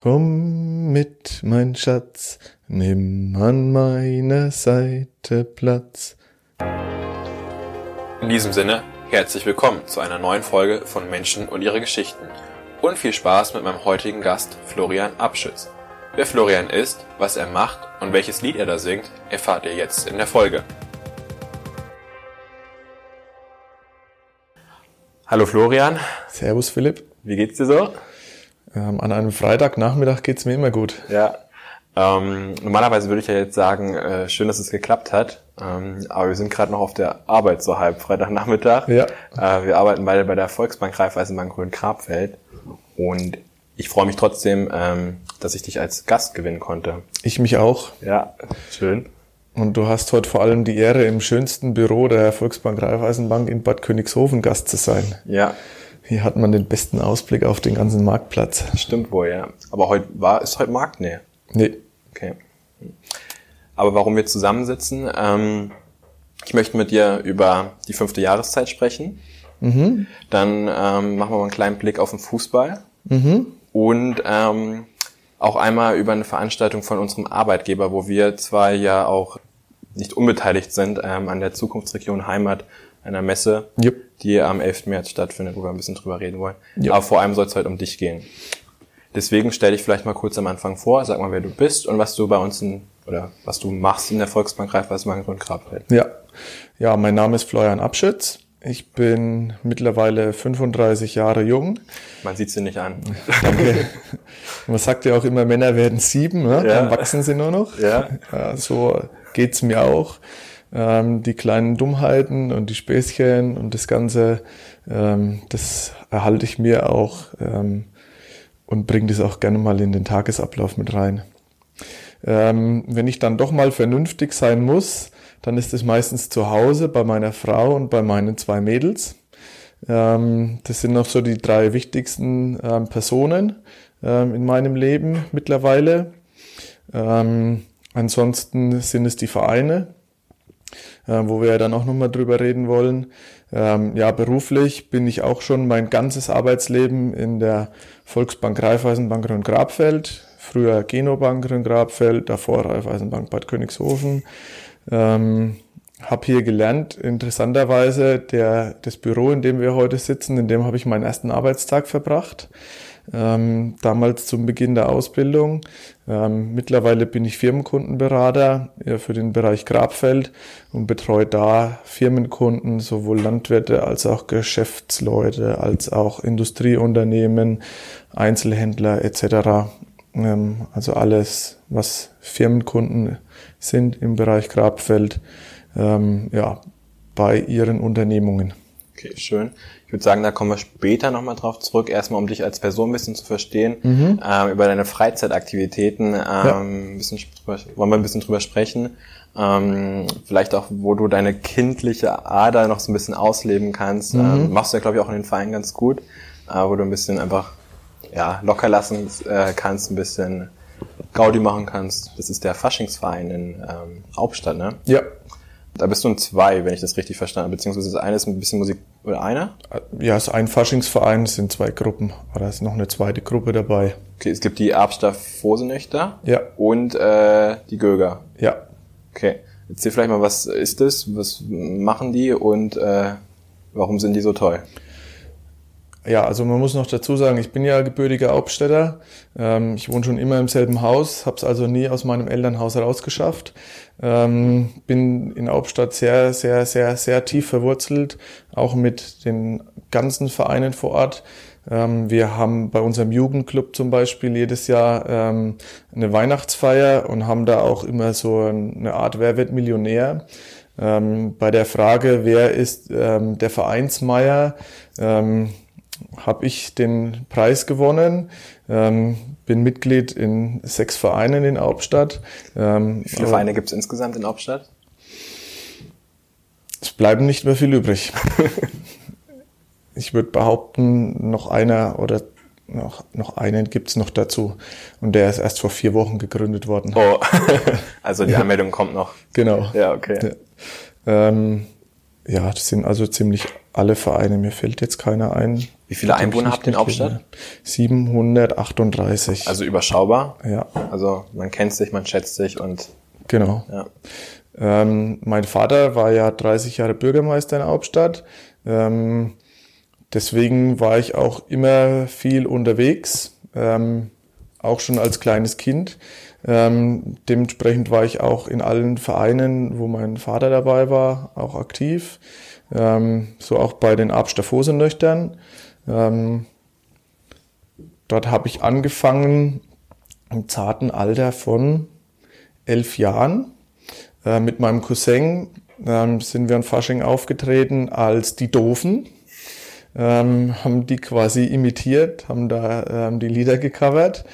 Komm mit, mein Schatz, nimm an meiner Seite Platz. In diesem Sinne, herzlich willkommen zu einer neuen Folge von Menschen und ihre Geschichten. Und viel Spaß mit meinem heutigen Gast Florian Abschütz. Wer Florian ist, was er macht und welches Lied er da singt, erfahrt ihr jetzt in der Folge. Hallo Florian. Servus Philipp. Wie geht's dir so? Ähm, an einem Freitagnachmittag geht's mir immer gut. Ja. Ähm, normalerweise würde ich ja jetzt sagen, äh, schön, dass es geklappt hat. Ähm, aber wir sind gerade noch auf der Arbeit so halb Freitagnachmittag. Ja. Äh, wir arbeiten beide bei der Volksbank Raiffeisenbank Grün-Krabfeld. Und ich freue mich trotzdem, ähm, dass ich dich als Gast gewinnen konnte. Ich mich auch. Ja, schön. Und du hast heute vor allem die Ehre, im schönsten Büro der Volksbank Raiffeisenbank in Bad Königshofen Gast zu sein. Ja, Hier hat man den besten Ausblick auf den ganzen Marktplatz. stimmt wohl, ja. Aber heute war, ist heute Markt? Nee. Nee, Okay. Aber warum wir zusammensitzen, ähm, ich möchte mit dir über die fünfte Jahreszeit sprechen. Dann ähm, machen wir mal einen kleinen Blick auf den Fußball. Und ähm, auch einmal über eine Veranstaltung von unserem Arbeitgeber, wo wir zwei ja auch nicht unbeteiligt sind ähm, an der Zukunftsregion Heimat, einer Messe, Jupp. die am 11. März stattfindet, wo wir ein bisschen drüber reden wollen. Ja. Aber vor allem soll es heute um dich gehen. Deswegen stell dich vielleicht mal kurz am Anfang vor, sag mal, wer du bist und was du bei uns in, oder was du machst in der Volksbank Raiffeisenbank und Grabfeld. Ja. Ja, mein Name ist Florian Abschütz. Ich bin mittlerweile 35 Jahre jung. Man sieht sie nicht an. Danke. Man sagt ja auch immer, Männer werden sieben, ne? Ja. dann wachsen sie nur noch. Ja. Ja, so geht's mir auch. Ähm, die kleinen Dummheiten und die Späßchen und das Ganze, ähm, das erhalte ich mir auch ähm, und bringe das auch gerne mal in den Tagesablauf mit rein. Ähm, wenn ich dann doch mal vernünftig sein muss, dann ist es meistens zu Hause bei meiner Frau und bei meinen zwei Mädels. Ähm, das sind noch so die drei wichtigsten ähm, Personen in meinem Leben mittlerweile. Ansonsten sind es die Vereine, äh, wo wir ja dann auch nochmal drüber reden wollen. Ähm, ja, beruflich bin ich auch schon mein ganzes Arbeitsleben in der Volksbank Raiffeisenbank Grün-Grabfeld, früher Genobank Grün-Grabfeld, davor Raiffeisenbank Bad Königshofen. Ähm, habe hier gelernt, interessanterweise, der, das Büro, in dem wir heute sitzen, in dem habe ich meinen ersten Arbeitstag verbracht. Ähm, damals zum Beginn der Ausbildung. Ähm, mittlerweile bin ich Firmenkundenberater ja, für den Bereich Grabfeld und betreue da Firmenkunden, sowohl Landwirte als auch Geschäftsleute, als auch Industrieunternehmen, Einzelhändler etc. Ähm, also alles, was Firmenkunden sind im Bereich Grabfeld, ähm, ja, bei ihren Unternehmungen. Okay, schön. Ich würde sagen, da kommen wir später nochmal drauf zurück. Erstmal, um dich als Person ein bisschen zu verstehen, ähm, über deine Freizeitaktivitäten ähm, ein bisschen, drüber- wollen wir ein bisschen drüber sprechen. Ähm, vielleicht auch, wo du deine kindliche Ader noch so ein bisschen ausleben kannst. Ähm, machst du ja, glaube ich, auch in den Vereinen ganz gut, äh, wo du ein bisschen einfach ja, locker lassen äh, kannst, ein bisschen Gaudi machen kannst. Das ist der Faschingsverein in ähm, Hauptstadt, ne? Ja, Da bist du in zwei, wenn ich das richtig verstanden habe. Beziehungsweise das eine ist ein bisschen Musik, oder einer? ja, es ist ein Faschingsverein, es sind zwei Gruppen, aber da ist noch eine zweite Gruppe dabei. Okay, es gibt die Erbster Vosenöchter Ja. und äh, die Göger. Ja, Okay, erzähl vielleicht mal, was ist das, was machen die und äh, warum sind die so toll? Ja, also man muss noch dazu sagen, ich bin ja gebürtiger Hauptstädter. Ähm, ich wohne schon immer im selben Haus, habe es also nie aus meinem Elternhaus rausgeschafft. Ähm, bin in Hauptstadt sehr, sehr, sehr, sehr tief verwurzelt, auch mit den ganzen Vereinen vor Ort. Ähm, wir haben bei unserem Jugendclub zum Beispiel jedes Jahr ähm, eine Weihnachtsfeier und haben da auch immer so eine Art Wer wird Millionär. Ähm, bei der Frage, wer ist ähm, der Vereinsmeier, habe ich den Preis gewonnen, ähm, bin Mitglied in sechs Vereinen in Hauptstadt. Ähm, Wie viele Vereine gibt es insgesamt in Hauptstadt? Es bleiben nicht mehr viel übrig. ich würde behaupten, noch einer oder noch, noch einen gibt's noch dazu. Und der ist erst vor vier Wochen gegründet worden. Oh, also die Anmeldung kommt noch. Genau. Ja, okay. Ja. Ähm, ja, das sind also ziemlich alle Vereine. Mir fällt jetzt keiner ein, Wie viele Einwohner habt ihr in Hauptstadt? 738. Also überschaubar? Ja. Also man kennt sich, man schätzt sich und... Genau. Ja. Ähm, mein Vater war ja 30 Jahre Bürgermeister in Hauptstadt. Ähm, deswegen war ich auch immer viel unterwegs, ähm, auch schon als kleines Kind. Ähm, dementsprechend war ich auch in allen Vereinen, wo mein Vater dabei war, auch aktiv. Ähm, so auch bei den Abster Fosenöchtern. Ähm, dort habe ich angefangen im zarten Alter von elf Jahren. Äh, mit meinem Cousin ähm, sind wir in Fasching aufgetreten als die Doofen. Ähm, haben die quasi imitiert, haben da ähm, die Lieder gecovert.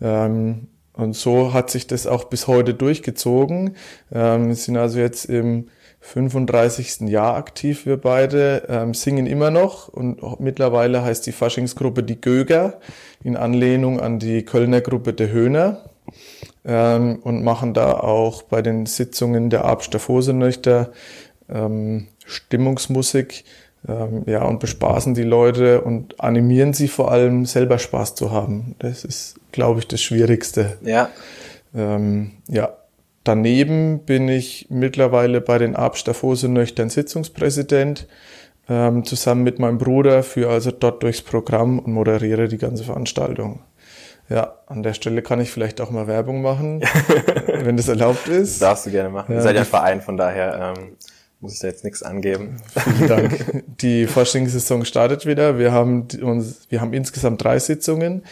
Ähm, und so hat sich das auch bis heute durchgezogen. Ähm, sind also jetzt im 35. Jahr aktiv, wir beide, ähm, singen immer noch und mittlerweile heißt die Faschingsgruppe die Göger in Anlehnung an die Kölner Gruppe der Höhner ähm, und machen da auch bei den Sitzungen der Abster Fosenöchter ähm, Stimmungsmusik ähm, ja, und bespaßen die Leute und animieren sie vor allem selber Spaß zu haben. Das ist, glaube ich, das Schwierigste. Ja. Ähm, ja, Daneben bin ich mittlerweile bei den Abstaffose nöchtern Sitzungspräsident, ähm, zusammen mit meinem Bruder, für also dort durchs Programm und moderiere die ganze Veranstaltung. Ja, an der Stelle kann ich vielleicht auch mal Werbung machen, wenn das erlaubt ist. Das darfst du gerne machen. Ja, Ihr seid ja ein Verein, von daher ähm, muss ich da jetzt nichts angeben. Vielen Dank. Die Forschungssaison startet wieder. Wir haben uns, wir haben insgesamt drei Sitzungen.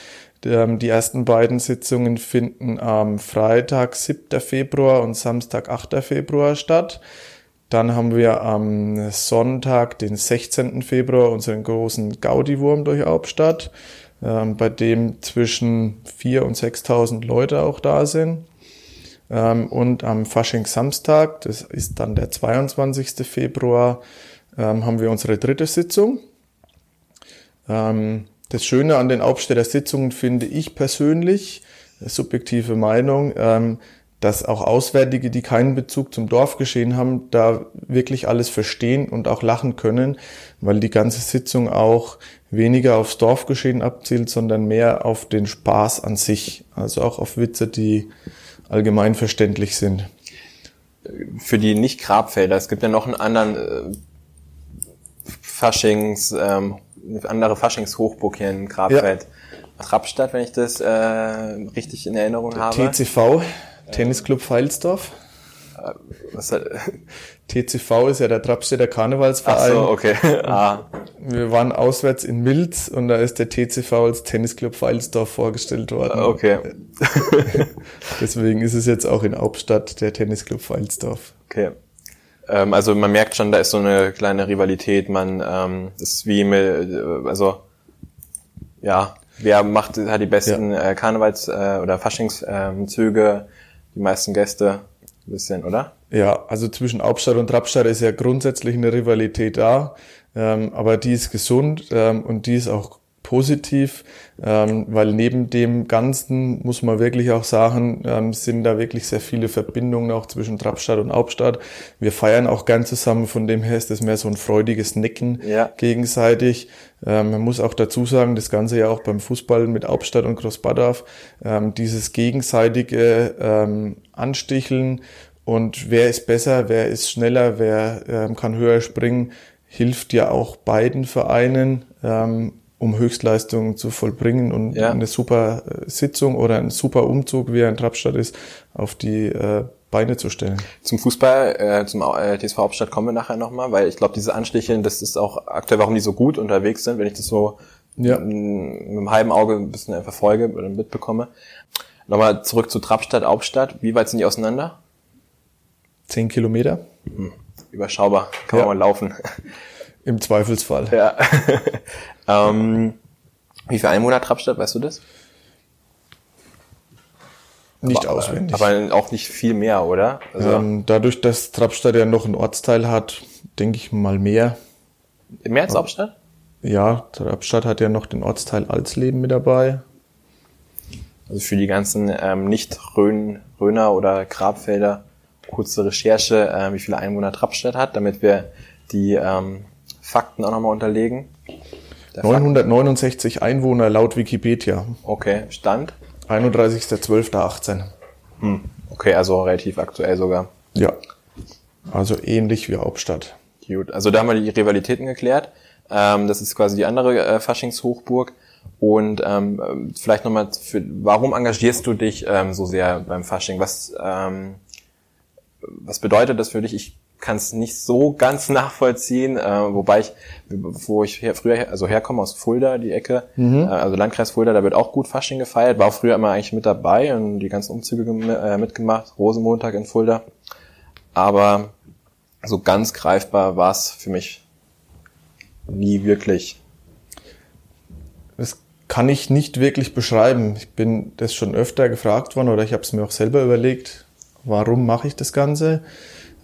Ähm, die ersten beiden Sitzungen finden am Freitag, 7. Februar und Samstag, 8. Februar statt. Dann haben wir am Sonntag, den 16. Februar, unseren großen Gaudi-Wurm durch Hauptstadt, ähm, bei dem zwischen 4.000 und 6.000 Leute auch da sind. Ähm, und am Fasching Samstag, das ist dann der 22. Februar, haben wir unsere dritte Sitzung. Das Schöne an den Aufsteller Sitzungen finde ich persönlich, subjektive Meinung, ähm, dass auch Auswärtige, die keinen Bezug zum Dorfgeschehen haben, da wirklich alles verstehen und auch lachen können, weil die ganze Sitzung auch weniger aufs Dorfgeschehen abzielt, sondern mehr auf den Spaß an sich, also auch auf Witze, die allgemein verständlich sind. Für die Nicht-Grabfelder, es gibt ja noch einen anderen äh, Faschings, ähm, eine andere Faschingshochburg hier in Grabfeld. Ja. Trappstadt, wenn ich das äh, richtig in Erinnerung Der habe. TCV, Tennisclub Feilsdorf. Äh, TCV ist ja der Trappstädter Karnevalsverein. Ach so, okay. ah. Wir waren auswärts in Milz und da ist der TCV als Tennisclub Feilsdorf vorgestellt worden. Okay. Deswegen ist es jetzt auch in Hauptstadt der Tennisclub Feilsdorf. Okay. Ähm, also man merkt schon, da ist so eine kleine Rivalität. Man ähm, ist wie mit, äh, also ja, wer macht hat die besten ja. äh, Karnevals- äh, oder Faschingszüge, äh, die meisten Gäste, ein bisschen, oder? Ja, also zwischen Hauptstadt und Trappstadt ist ja grundsätzlich eine Rivalität da, ähm, aber die ist gesund ähm, und die ist auch positiv, ähm, weil neben dem Ganzen muss man wirklich auch sagen, ähm, sind da wirklich sehr viele Verbindungen auch zwischen Trappstadt und Hauptstadt. Wir feiern auch gern zusammen, von dem her ist das mehr so ein freudiges Nicken ja. gegenseitig. Ähm, man muss auch dazu sagen, das Ganze ja auch beim Fußball mit Hauptstadt und Großbadorf, ähm, dieses gegenseitige ähm, Ansticheln und wer ist besser, wer ist schneller, wer ähm, kann höher springen, hilft ja auch beiden Vereinen ähm, um Höchstleistungen zu vollbringen und ja. eine super äh, Sitzung oder ein super Umzug, wie er in Trappstadt ist, auf die äh, Beine zu stellen. Zum Fußball, äh, zum äh, TSV Hauptstadt kommen wir nachher nochmal, weil ich glaube, diese Ansticheln, das ist auch aktuell, warum die so gut unterwegs sind, wenn ich das so ja. mit einem halben Auge ein bisschen verfolge oder mitbekomme. Nochmal zurück zu Trappstadt, Hauptstadt. Wie weit sind die auseinander? Zehn Kilometer. Hm. Überschaubar, kann ja. man mal laufen. Im Zweifelsfall. Ja. ähm, wie viel Einwohner hat Trappstadt, weißt du das? Nicht aber, auswendig. Aber auch nicht viel mehr, oder? Also ähm, dadurch, dass Trappstadt ja noch einen Ortsteil hat, denke ich mal mehr. Mehr als Hauptstadt? Ja, Trappstadt hat ja noch den Ortsteil Alsleben mit dabei. Also für die ganzen ähm, Nicht-Röner oder Grabfelder kurze Recherche, äh, wie viele Einwohner Trappstadt hat, damit wir die ähm, Fakten auch nochmal unterlegen. 969 Einwohner laut Wikipedia. Okay, Stand? 31.12.18. Hm. Okay, also relativ aktuell sogar. Ja. Also ähnlich wie Hauptstadt. Gut, also da haben wir die Rivalitäten geklärt. Ähm, das ist quasi die andere äh, Faschingshochburg. Und ähm, vielleicht nochmal, für, warum engagierst du dich ähm, so sehr beim Fasching? Was, ähm, was bedeutet das für dich? Ich kann es nicht so ganz nachvollziehen, äh, wobei ich, wo ich her, früher also herkomme aus Fulda, die Ecke, mhm. äh, also Landkreis Fulda, da wird auch gut Fasching gefeiert, war auch früher immer eigentlich mit dabei und die ganzen Umzüge äh, mitgemacht, Rosenmontag in Fulda. Aber so ganz greifbar war es für mich nie wirklich. Das kann ich nicht wirklich beschreiben. Ich bin das schon öfter gefragt worden oder ich habe es mir auch selber überlegt, warum mache ich das Ganze?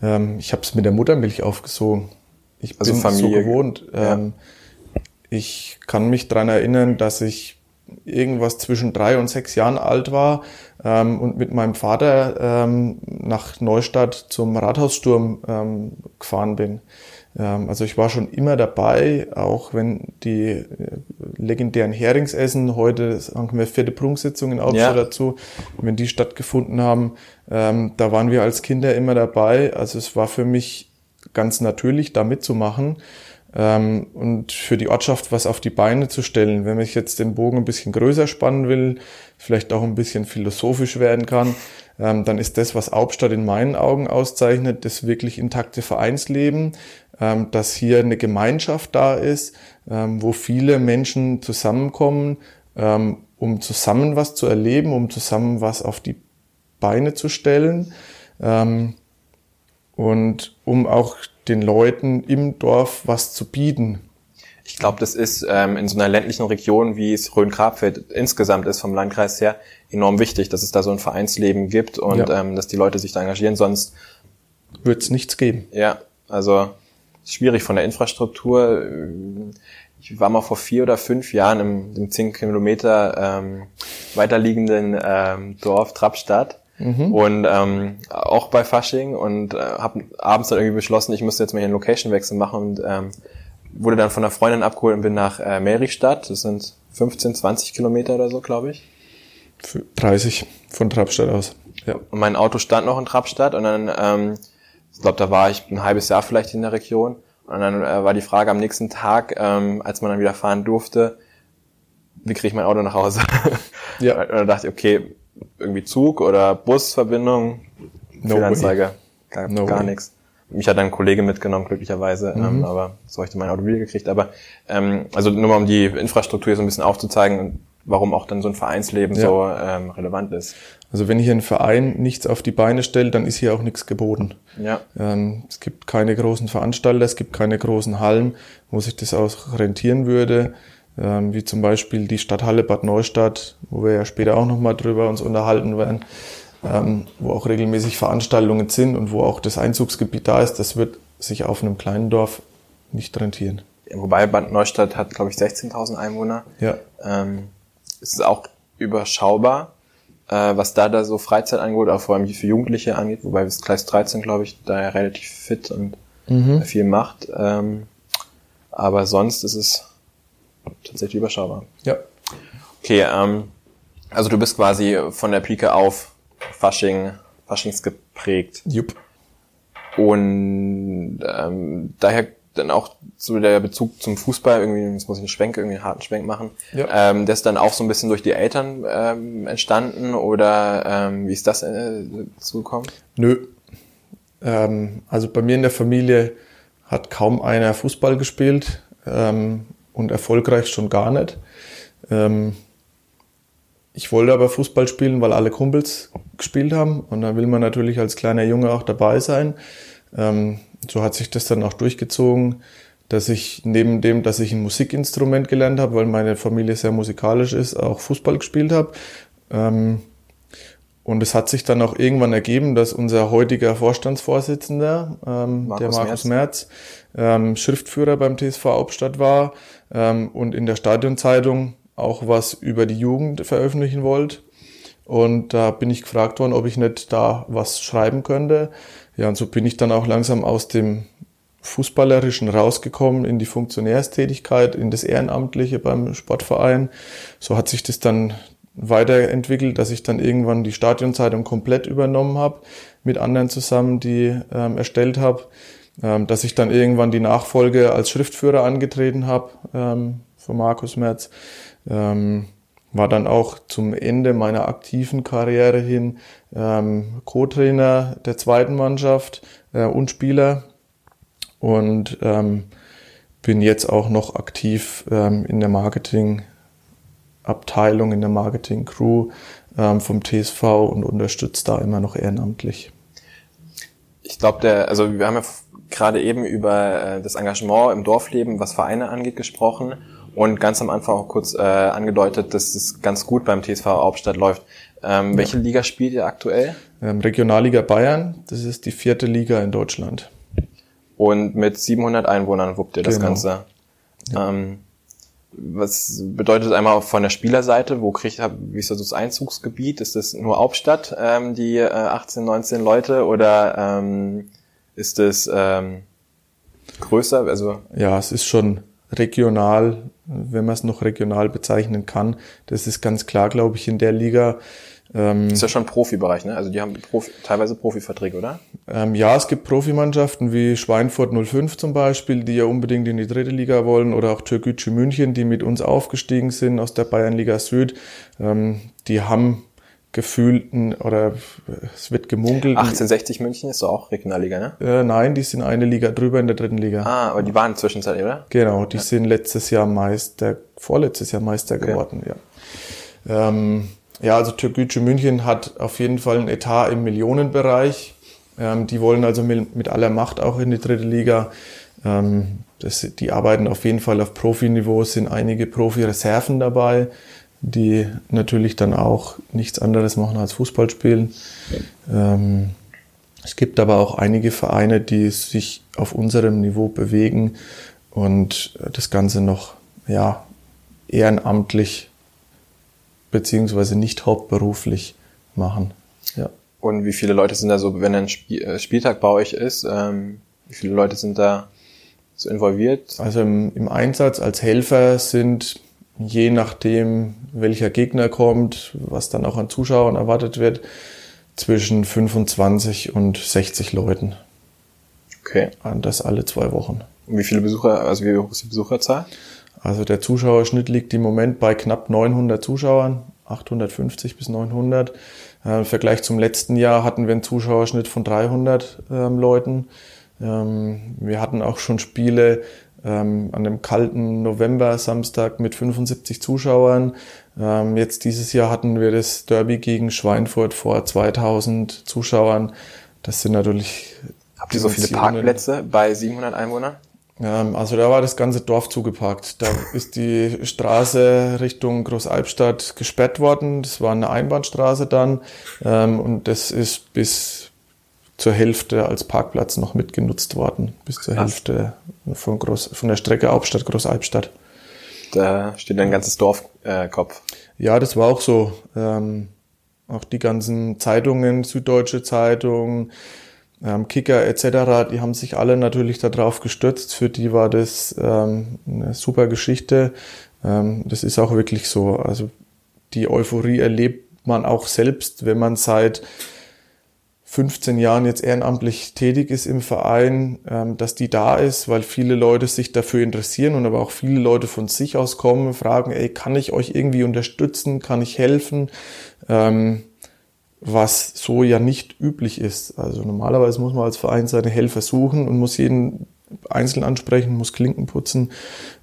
Ähm, ich habe es mit der Muttermilch aufgesogen. Ich also bin Familie. so gewohnt. Ähm, ja. Ich kann mich dran erinnern, dass ich irgendwas zwischen drei und sechs Jahren alt war ähm, und mit meinem Vater ähm, nach Neustadt zum Rathaussturm ähm, gefahren bin. Ähm, also ich war schon immer dabei, auch wenn die äh, legendären Heringsessen, heute sagen wir vierte Prunksitzung in Hauptstadt ja. dazu, wenn die stattgefunden haben, ähm, da waren wir als Kinder immer dabei. Also es war für mich ganz natürlich, da mitzumachen ähm, und für die Ortschaft was auf die Beine zu stellen. Wenn ich jetzt den Bogen ein bisschen größer spannen will, vielleicht auch ein bisschen philosophisch werden kann, dann ist das, was Hauptstadt in meinen Augen auszeichnet, das wirklich intakte Vereinsleben, dass hier eine Gemeinschaft da ist, ähm, wo viele Menschen zusammenkommen, ähm, um zusammen was zu erleben, um zusammen was auf die Beine zu stellen ähm, und um auch den Leuten im Dorf was zu bieten. Ich glaube, das ist ähm, in so einer ländlichen Region, wie es Rhön-Grabfeld insgesamt ist vom Landkreis her, enorm wichtig, dass es da so ein Vereinsleben gibt und ja. ähm, dass die Leute sich da engagieren. Sonst wird es nichts geben. Ja, also schwierig von der Infrastruktur. Ich war mal vor vier oder fünf Jahren im, im zehn Kilometer ähm, weiterliegenden ähm, Dorf Trappstadt Mhm. Und ähm, auch bei Fasching und äh, habe abends dann irgendwie beschlossen, ich müsste jetzt mal hier einen Location-Wechsel machen und ähm, wurde dann von einer Freundin abgeholt und bin nach äh, Merichstadt. Das sind 15, 20 Kilometer oder so, glaube ich. 30 von Trappstadt aus. Ja. Und mein Auto stand noch in Trappstadt und dann, ähm, ich glaube, da war ich ein halbes Jahr vielleicht in der Region. Und dann äh, war die Frage am nächsten Tag, ähm, als man dann wieder fahren durfte, wie kriege ich mein Auto nach Hause? Ja. und dann dachte ich, okay, irgendwie Zug oder Busverbindung, no Fehlanzeige, gar, no gar nichts. Mich hat ein Kollege mitgenommen, glücklicherweise, mhm. ähm, aber so habe ich dann mein Auto wieder gekriegt. Aber ähm, also nur mal um die Infrastruktur so ein bisschen aufzuzeigen, warum auch dann so ein Vereinsleben ja. so ähm, relevant ist. Also wenn hier ein Verein nichts auf die Beine stellt, dann ist hier auch nichts geboten. Ja. Ähm, es gibt keine großen Veranstalter, es gibt keine großen Hallen, wo sich das auch rentieren würde ähm, wie zum Beispiel die Stadthalle Bad Neustadt, wo wir ja später auch nochmal drüber uns unterhalten werden, ähm, wo auch regelmäßig Veranstaltungen sind und wo auch das Einzugsgebiet da ist, das wird sich auf einem kleinen Dorf nicht rentieren. Wobei Bad Neustadt hat, glaube ich, 16.000 Einwohner. Ja. Ähm, es ist auch überschaubar, äh, was da da so Freizeit angeht, auch vor allem für Jugendliche angeht, wobei bis Gleis 13, glaube ich, da ja relativ fit und mhm. viel macht. Ähm, aber sonst ist es tatsächlich überschaubar. Ja. Okay, ähm, also du bist quasi von der Pike auf Fasching, Faschings geprägt. Jupp. Und ähm, daher dann auch so der Bezug zum Fußball, irgendwie, jetzt muss ich einen Schwenk, irgendwie einen harten Schwenk machen. Ja. Ähm, der ist dann auch so ein bisschen durch die Eltern ähm, entstanden oder ähm, wie ist das äh, zugekommen? Nö. Ähm, also bei mir in der Familie hat kaum einer Fußball gespielt. Ähm, und erfolgreich schon gar nicht. Ähm, ich wollte aber Fußball spielen, weil alle Kumpels gespielt haben und da will man natürlich als kleiner Junge auch dabei sein. Ähm, so hat sich das dann auch durchgezogen, dass ich neben dem, dass ich ein Musikinstrument gelernt habe, weil meine Familie sehr musikalisch ist, auch Fußball gespielt habe. Ähm, und es hat sich dann auch irgendwann ergeben, dass unser heutiger Vorstandsvorsitzender, ähm, Markus der Markus Merz, ähm, Schriftführer beim TSV Hauptstadt war ähm, und in der Stadionzeitung auch was über die Jugend veröffentlichen wollte. Und da bin ich gefragt worden, ob ich nicht da was schreiben könnte. Ja, und so bin ich dann auch langsam aus dem Fußballerischen rausgekommen in die Funktionärstätigkeit, in das Ehrenamtliche beim Sportverein. So hat sich das dann weiterentwickelt, dass ich dann irgendwann die Stadionzeitung komplett übernommen habe, mit anderen zusammen, die ähm, erstellt habe, ähm, dass ich dann irgendwann die Nachfolge als Schriftführer angetreten habe ähm, von Markus Merz. Ähm, war dann auch zum Ende meiner aktiven Karriere hin ähm, Co-Trainer der zweiten Mannschaft äh, und Spieler und ähm, bin jetzt auch noch aktiv ähm, in der Marketingabteilung, in der Marketing-Crew ähm, vom TSV und unterstütze da immer noch ehrenamtlich. Ich glaube, der, also wir haben ja gerade eben über äh, das Engagement im Dorfleben, was Vereine angeht, gesprochen und ganz am Anfang auch kurz äh, angedeutet, dass es ganz gut beim TSV Hauptstadt läuft. Ähm, ja. Welche Liga spielt ihr aktuell? Ähm, Regionalliga Bayern, das ist die vierte Liga in Deutschland. Und mit 700 Einwohnern wuppt ihr das genau. Ganze. Ja. Ähm, was bedeutet einmal von der Spielerseite, wo kriegt wie ist das Einzugsgebiet? Ist das nur Hauptstadt, ähm, die äh, 18, 19 Leute oder ähm, ist es ähm, größer? Also ja, es ist schon regional, wenn man es noch regional bezeichnen kann. Das ist ganz klar, glaube ich, in der Liga. Ähm, ist ja schon Profibereich, ne? Also die haben Profi, teilweise Profiverträge, oder? Ähm, ja, es gibt Profimannschaften wie Schweinfurt 05 zum Beispiel, die ja unbedingt in die dritte Liga wollen, oder auch Türkgücü München, die mit uns aufgestiegen sind aus der Bayernliga Süd. Ähm, die haben gefühlten oder es wird gemunkelt. 1860 München ist doch auch Regionalliga, ne? Äh, nein, die sind eine Liga drüber in der dritten Liga. Ah, aber die waren zwischenzeitlich, oder? Genau, die ja. sind letztes Jahr Meister, vorletztes Jahr Meister okay. geworden, ja. Ähm, ja, also Türkgücü München hat auf jeden Fall ein Etat im Millionenbereich. Ähm, die wollen also mit, mit, aller Macht auch in die dritte Liga. Ähm, das, die arbeiten auf jeden Fall auf Profiniveau, sind einige Profi-Reserven dabei die natürlich dann auch nichts anderes machen als Fußball spielen. Ähm, es gibt aber auch einige Vereine, die sich auf unserem Niveau bewegen und das Ganze noch ja, ehrenamtlich beziehungsweise nicht hauptberuflich machen. Ja. Und wie viele Leute sind da so, wenn ein äh, Spieltag bei euch ist, ähm, wie viele Leute sind da so involviert? Also im, im Einsatz als Helfer sind je nachdem, welcher Gegner kommt, was dann auch an Zuschauern erwartet wird, zwischen 25 und 60 Leuten. Okay. Und das alle zwei Wochen. Und wie viele Besucher, also wie hoch ist die Besucherzahl? Also der Zuschauerschnitt liegt im Moment bei knapp 900 Zuschauern, 850 bis 900. Äh, Im Vergleich zum letzten Jahr hatten wir einen Zuschauerschnitt von 300 ähm, Leuten. Ähm, wir hatten auch schon Spiele, ähm, an einem kalten November-Samstag mit 75 Zuschauern. Ähm, jetzt dieses Jahr hatten wir das Derby gegen Schweinfurt vor 2000 Zuschauern. Das sind natürlich. Habt ihr so viele Parkplätze bei 700 Einwohnern? Ähm, also da war das ganze Dorf zugeparkt. Da ist die Straße Richtung Großalbstadt gesperrt worden. Das war eine Einbahnstraße dann. Ähm, und das ist bis zur Hälfte als Parkplatz noch mitgenutzt worden, bis zur Krass. Hälfte von, Groß, von der Strecke Hauptstadt Großalbstadt. Da steht ein ganzes Dorfkopf. Äh, ja, das war auch so. Ähm, auch die ganzen Zeitungen, Süddeutsche Zeitung, ähm, Kicker etc., die haben sich alle natürlich darauf gestürzt. Für die war das ähm, eine super Geschichte. Ähm, das ist auch wirklich so. Also die Euphorie erlebt man auch selbst, wenn man seit 15 Jahren jetzt ehrenamtlich tätig ist im Verein, ähm, dass die da ist, weil viele Leute sich dafür interessieren und aber auch viele Leute von sich aus kommen, fragen, ey, kann ich euch irgendwie unterstützen, kann ich helfen, ähm, was so ja nicht üblich ist. Also normalerweise muss man als Verein seine Helfer suchen und muss jeden einzeln ansprechen, muss Klinken putzen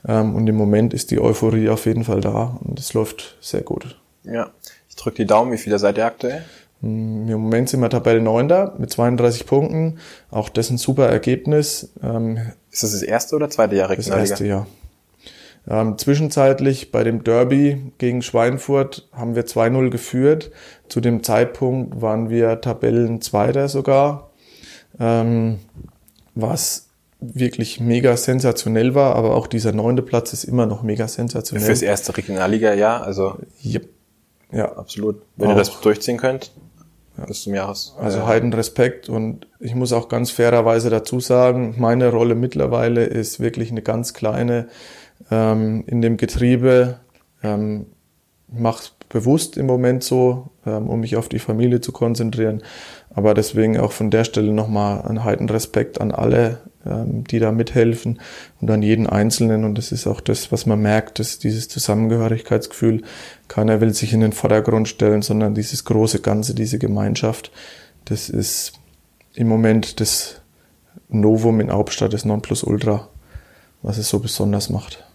ähm, und im Moment ist die Euphorie auf jeden Fall da und es läuft sehr gut. Ja, ich drücke die Daumen, wie viele seid ihr aktuell? Im Moment sind wir Tabellenneunter mit 32 Punkten. Auch das ein super Ergebnis. Ähm, ist das das erste oder zweite Jahr Das erste Jahr. Ähm, zwischenzeitlich bei dem Derby gegen Schweinfurt haben wir 2-0 geführt. Zu dem Zeitpunkt waren wir Tabellenzweiter sogar, ähm, was wirklich mega sensationell war, aber auch dieser neunte Platz ist immer noch mega sensationell. Fürs erste Regionalliga-Jahr, also. Yep. Ja, absolut. Wenn auch. ihr das durchziehen könnt. Ja. bis zum Jahres. Also äh, Heiden Respekt und ich muss auch ganz fairerweise dazu sagen, meine Rolle mittlerweile ist wirklich eine ganz kleine ähm, in dem Getriebe. Ähm, mache bewusst im Moment so, ähm, um mich auf die Familie zu konzentrieren. Aber deswegen auch von der Stelle nochmal einen heiten Respekt an alle, die da mithelfen und an jeden Einzelnen. Und das ist auch das, was man merkt, dass dieses Zusammengehörigkeitsgefühl, keiner will sich in den Vordergrund stellen, sondern dieses große Ganze, diese Gemeinschaft, das ist im Moment das Novum in Hauptstadt, das Nonplusultra, was es so besonders macht.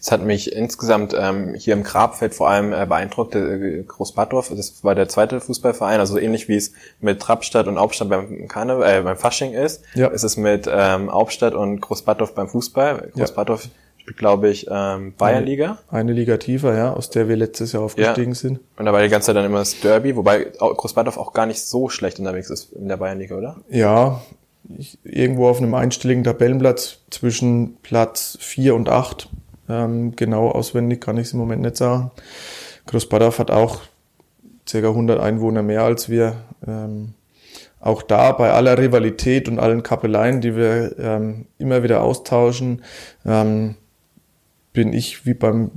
Es hat mich insgesamt ähm, hier im Grabfeld vor allem äh, beeindruckt, äh, Großbadorf, das war der zweite Fußballverein, also ähnlich wie es mit Trappstadt und Hauptstadt beim Karneval, äh, beim Fasching ist, ja. ist es mit ähm, Hauptstadt und Großbadorf beim Fußball. Großbadorf ja. spielt, glaube ich, ähm, Bayernliga. Eine, eine Liga tiefer, ja, aus der wir letztes Jahr aufgestiegen ja. sind. Und da war die ganze Zeit dann immer das Derby, wobei Großbadorf auch gar nicht so schlecht unterwegs ist in der Bayernliga, oder? Ja, ich, irgendwo auf einem einstelligen Tabellenplatz zwischen Platz vier und acht ähm, genau auswendig kann ich es im Moment nicht sagen. Großbadorf hat auch ca. 100 Einwohner mehr als wir. Ähm, auch da bei aller Rivalität und allen Kappeleien, die wir ähm, immer wieder austauschen, ähm, bin ich wie beim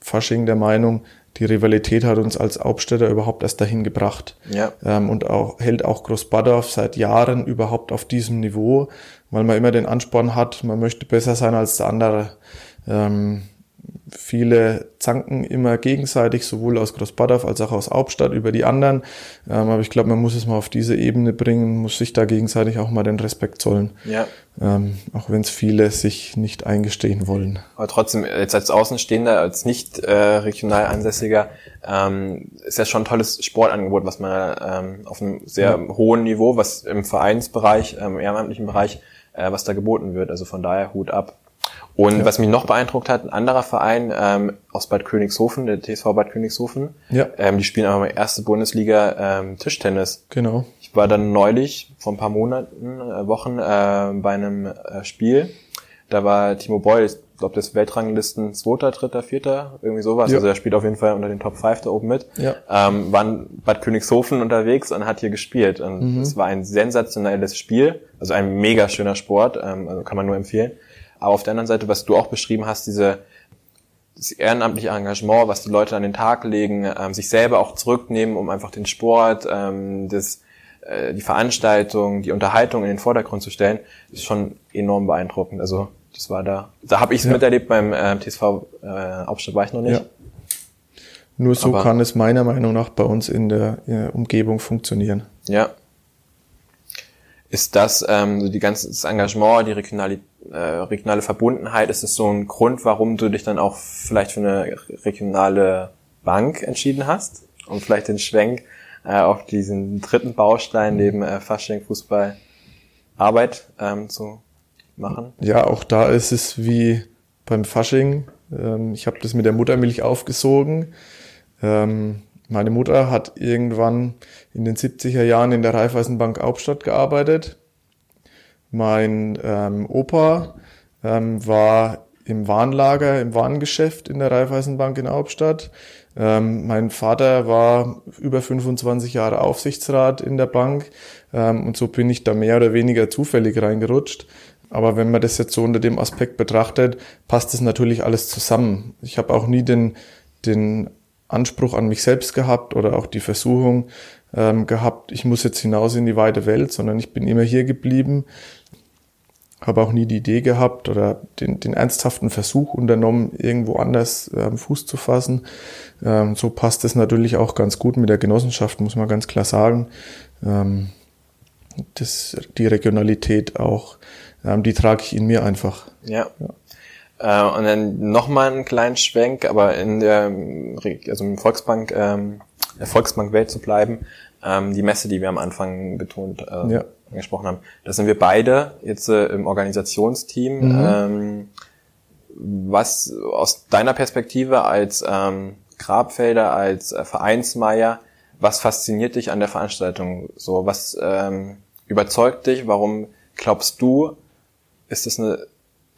Fasching der Meinung, die Rivalität hat uns als Hauptstädter überhaupt erst dahin gebracht. Ja. Ähm, und auch, hält auch Großbadorf seit Jahren überhaupt auf diesem Niveau, weil man immer den Ansporn hat, man möchte besser sein als der andere. Ähm, viele zanken immer gegenseitig, sowohl aus Großbadorf als auch aus Hauptstadt über die anderen. Ähm, aber ich glaube, man muss es mal auf diese Ebene bringen, muss sich da gegenseitig auch mal den Respekt zollen. Ja. Ähm, auch wenn es viele sich nicht eingestehen wollen. Aber trotzdem, jetzt als Außenstehender, als nicht äh, regional Ansässiger, ähm, ist ja schon ein tolles Sportangebot, was man ähm, auf einem sehr ja. hohen Niveau, was im Vereinsbereich, ähm, im ehrenamtlichen Bereich, äh, was da geboten wird. Also von daher Hut ab. Und ja. was mich noch beeindruckt hat, ein anderer Verein ähm, aus Bad Königshofen, der TSV Bad Königshofen, ja. ähm, die spielen aber erste Bundesliga ähm, Tischtennis. Genau. Ich war dann neulich, vor ein paar Monaten, äh, Wochen, äh, bei einem äh, Spiel. Da war Timo Boyle, ich glaube, das Weltranglisten zweiter, dritter, vierter, irgendwie sowas. Ja. Also er spielt auf jeden Fall unter den Top 5 da oben mit. Ja. Ähm, war in Bad Königshofen unterwegs und hat hier gespielt. Und mhm. es war ein sensationelles Spiel, also ein mega schöner Sport, ähm, also kann man nur empfehlen. Aber auf der anderen Seite, was du auch beschrieben hast, diese das ehrenamtliche Engagement, was die Leute an den Tag legen, ähm, sich selber auch zurücknehmen, um einfach den Sport, ähm, das, äh, die Veranstaltung, die Unterhaltung in den Vordergrund zu stellen, ist schon enorm beeindruckend. Also das war da, da habe ich es ja. miterlebt beim äh, TSV äh, Hauptstadt war ich noch nicht. Ja. Nur so Aber, kann es meiner Meinung nach bei uns in der äh, Umgebung funktionieren. Ja. Ist das ähm, die ganze das Engagement, die Regionalität äh, regionale Verbundenheit, ist es so ein Grund, warum du dich dann auch vielleicht für eine regionale Bank entschieden hast und vielleicht den Schwenk äh, auf diesen dritten Baustein neben äh, Fasching, Fußball, Arbeit ähm, zu machen? Ja, auch da ist es wie beim Fasching. Ähm, ich habe das mit der Muttermilch aufgesogen. Ähm, meine Mutter hat irgendwann in den 70er Jahren in der Raiffeisenbank Hauptstadt gearbeitet mein ähm, Opa ähm, war im Warenlager, im Warengeschäft in der Raiffeisenbank in Hauptstadt. Ähm, mein Vater war über 25 Jahre Aufsichtsrat in der Bank ähm, und so bin ich da mehr oder weniger zufällig reingerutscht. Aber wenn man das jetzt so unter dem Aspekt betrachtet, passt das natürlich alles zusammen. Ich habe auch nie den, den Anspruch an mich selbst gehabt oder auch die Versuchung ähm, gehabt, ich muss jetzt hinaus in die weite Welt, sondern ich bin immer hier geblieben habe auch nie die Idee gehabt oder den, den ernsthaften Versuch unternommen, irgendwo anders ähm, Fuß zu fassen. Ähm, so passt es natürlich auch ganz gut mit der Genossenschaft, muss man ganz klar sagen. Ähm, das, die Regionalität auch, ähm, die trage ich in mir einfach. Ja. ja. Äh, und dann nochmal einen kleinen Schwenk, aber in der, also im Volksbank, ähm, der Volksbank-Welt zu bleiben. Ähm, die Messe, die wir am Anfang betont äh, ja angesprochen haben. Da sind wir beide jetzt äh, im Organisationsteam. Mhm. Ähm, was aus deiner Perspektive als ähm, Grabfelder, als äh, Vereinsmeier, was fasziniert dich an der Veranstaltung? So, was ähm, überzeugt dich? Warum glaubst du, ist es ein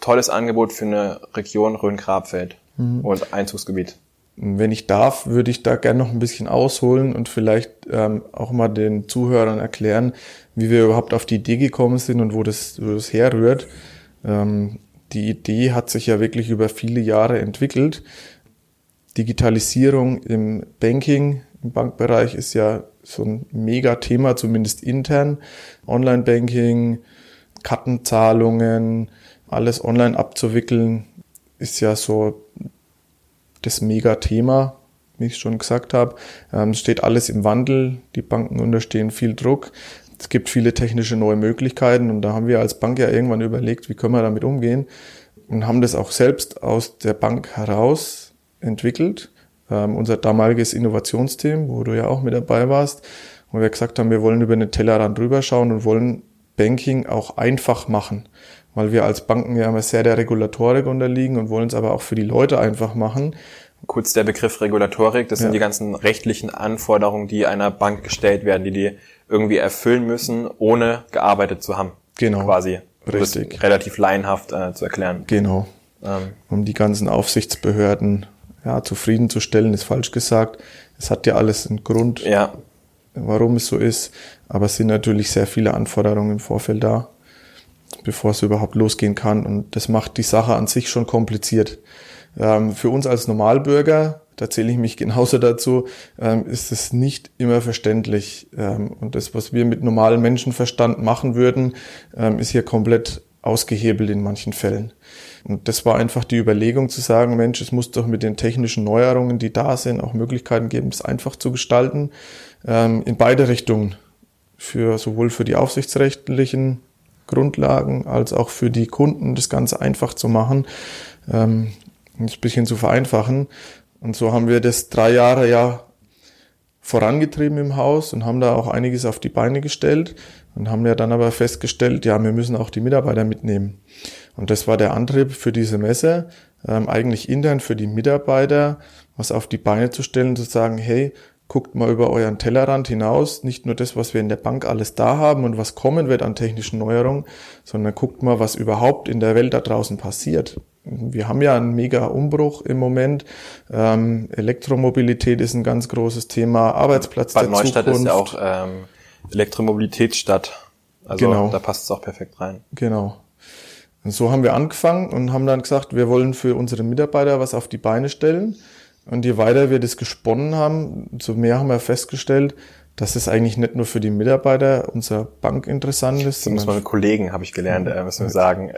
tolles Angebot für eine Region Rhön-Grabfeld mhm. und Einzugsgebiet? Wenn ich darf, würde ich da gerne noch ein bisschen ausholen und vielleicht ähm, auch mal den Zuhörern erklären, wie wir überhaupt auf die Idee gekommen sind und wo das, wo das herrührt. Ähm, die Idee hat sich ja wirklich über viele Jahre entwickelt. Digitalisierung im Banking, im Bankbereich ist ja so ein Mega-Thema, zumindest intern. Online-Banking, Kartenzahlungen, alles online abzuwickeln, ist ja so das Mega-Thema, wie ich schon gesagt habe. Ähm, es steht alles im Wandel, die Banken unterstehen viel Druck. Es gibt viele technische neue Möglichkeiten und da haben wir als Bank ja irgendwann überlegt, wie können wir damit umgehen und haben das auch selbst aus der Bank heraus entwickelt. Ähm, unser damaliges Innovationsteam, wo du ja auch mit dabei warst, wo wir gesagt haben, wir wollen über den Tellerrand rüberschauen und wollen Banking auch einfach machen, weil wir als Banken ja immer sehr der Regulatorik unterliegen und wollen es aber auch für die Leute einfach machen. Kurz der Begriff Regulatorik, das ja. sind die ganzen rechtlichen Anforderungen, die einer Bank gestellt werden, die die irgendwie erfüllen müssen, ohne gearbeitet zu haben. Genau. Quasi. Richtig. relativ laienhaft äh, zu erklären. Genau. Ähm. Um die ganzen Aufsichtsbehörden ja, zufriedenzustellen, ist falsch gesagt. Es hat ja alles einen Grund, ja. warum es so ist. Aber es sind natürlich sehr viele Anforderungen im Vorfeld da, bevor es überhaupt losgehen kann. Und das macht die Sache an sich schon kompliziert. Ähm, für uns als Normalbürger, da zähle ich mich genauso dazu, ähm, ist es nicht immer verständlich. Ähm, und das, was wir mit normalem Menschenverstand machen würden, ähm, ist hier komplett ausgehebelt in manchen Fällen. Und das war einfach die Überlegung zu sagen, Mensch, es muss doch mit den technischen Neuerungen, die da sind, auch Möglichkeiten geben, das einfach zu gestalten, ähm, in beide Richtungen für sowohl für die aufsichtsrechtlichen Grundlagen als auch für die Kunden das Ganze einfach zu machen, ähm, ein bisschen zu vereinfachen. Und so haben wir das drei Jahre ja vorangetrieben im Haus und haben da auch einiges auf die Beine gestellt und haben ja dann aber festgestellt, ja, wir müssen auch die Mitarbeiter mitnehmen. Und das war der Antrieb für diese Messe, ähm, eigentlich intern für die Mitarbeiter was auf die Beine zu stellen, zu sagen, hey, guckt mal über euren Tellerrand hinaus, nicht nur das, was wir in der Bank alles da haben und was kommen wird an technischen Neuerungen, sondern guckt mal, was überhaupt in der Welt da draußen passiert. Wir haben ja einen mega Umbruch im Moment. Ähm, Elektromobilität ist ein ganz großes Thema. Arbeitsplatz Bad der Neustadt Zukunft. ist ja auch ähm, Elektromobilitätsstadt. Also genau. da passt es auch perfekt rein. Genau. Und so haben wir angefangen und haben dann gesagt, wir wollen für unsere Mitarbeiter was auf die Beine stellen. Und je weiter wir das gesponnen haben, so mehr haben wir festgestellt, dass es eigentlich nicht nur für die Mitarbeiter unserer Bank interessant ist. Das muss man mit Kollegen, habe ich gelernt, äh, müssen wir sagen.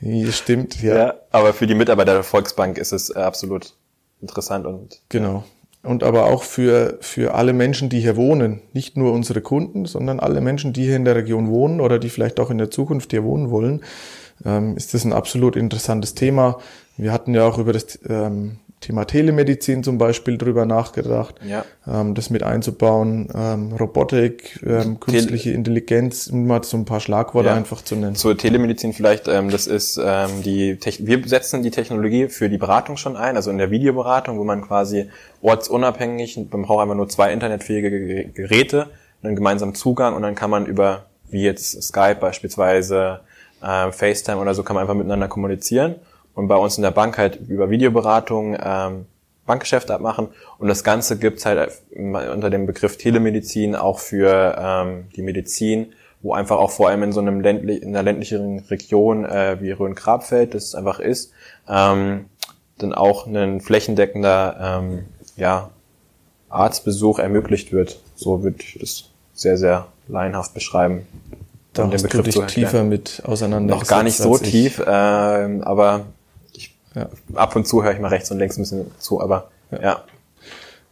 stimmt, ja. ja. Aber für die Mitarbeiter der Volksbank ist es äh, absolut interessant und. Genau. Und aber auch für, für alle Menschen, die hier wohnen. Nicht nur unsere Kunden, sondern alle Menschen, die hier in der Region wohnen oder die vielleicht auch in der Zukunft hier wohnen wollen, ähm, ist das ein absolut interessantes Thema. Wir hatten ja auch über das ähm, Thema Telemedizin zum Beispiel drüber nachgedacht, ja. ähm, das mit einzubauen, ähm, Robotik, ähm, künstliche Tele Intelligenz, um mal so ein paar Schlagworte ja. einfach zu nennen. Zur Telemedizin vielleicht, ähm, das ist ähm, die, Techn wir setzen die Technologie für die Beratung schon ein, also in der Videoberatung, wo man quasi ortsunabhängig, man braucht einfach nur zwei internetfähige Geräte, einen gemeinsamen Zugang und dann kann man über, wie jetzt Skype beispielsweise, äh, FaceTime oder so, kann man einfach miteinander kommunizieren und bei uns in der Bank halt über Videoberatung ähm, Bankgeschäfte abmachen. Und das Ganze gibt's halt unter dem Begriff Telemedizin auch für ähm, die Medizin, wo einfach auch vor allem in so einem ländlich, in einer ländlicheren Region äh, wie Rhön-Grabfeld, das einfach ist, ähm, dann auch ein flächendeckender ähm, ja, Arztbesuch ermöglicht wird. So würde ich das sehr, sehr laienhaft beschreiben. Da um den Begriff du dich tiefer mit auseinander. Noch gar nicht so tief, äh, aber ja. Ab und zu höre ich mal rechts und links ein bisschen zu, aber ja. ja.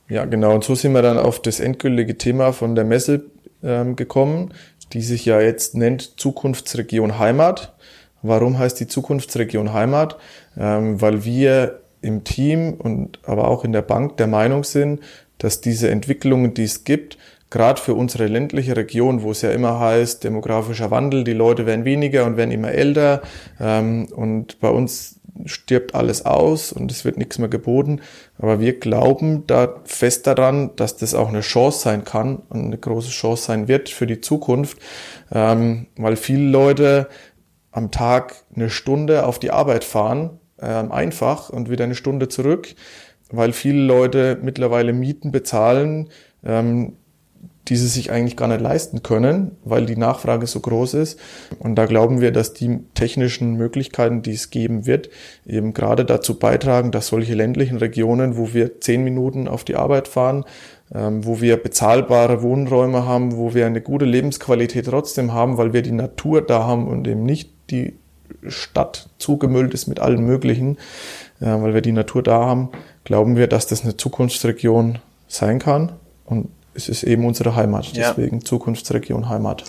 Ja, genau. Und so sind wir dann auf das endgültige Thema von der Messe ähm, gekommen, die sich ja jetzt nennt Zukunftsregion Heimat. Warum heißt die Zukunftsregion Heimat? Ähm, weil wir im Team und aber auch in der Bank der Meinung sind, dass diese Entwicklungen, die es gibt, gerade für unsere ländliche Region, wo es ja immer heißt, demografischer Wandel, die Leute werden weniger und werden immer älter. Ähm, und bei uns stirbt alles aus und es wird nichts mehr geboten. Aber wir glauben da fest daran, dass das auch eine Chance sein kann und eine große Chance sein wird für die Zukunft, ähm, weil viele Leute am Tag eine Stunde auf die Arbeit fahren, ähm, einfach und wieder eine Stunde zurück. weil viele Leute mittlerweile Mieten bezahlen, ähm, die sie sich eigentlich gar nicht leisten können, weil die Nachfrage so groß ist. Und da glauben wir, dass die technischen Möglichkeiten, die es geben wird, eben gerade dazu beitragen, dass solche ländlichen Regionen, wo wir zehn Minuten auf die Arbeit fahren, ähm, wo wir bezahlbare Wohnräume haben, wo wir eine gute Lebensqualität trotzdem haben, weil wir die Natur da haben und eben nicht die Stadt zugemüllt ist mit allem Möglichen, äh, weil wir die Natur da haben, glauben wir, dass das eine Zukunftsregion sein kann. Und es ist eben unsere Heimat, deswegen ja. Zukunftsregion Heimat.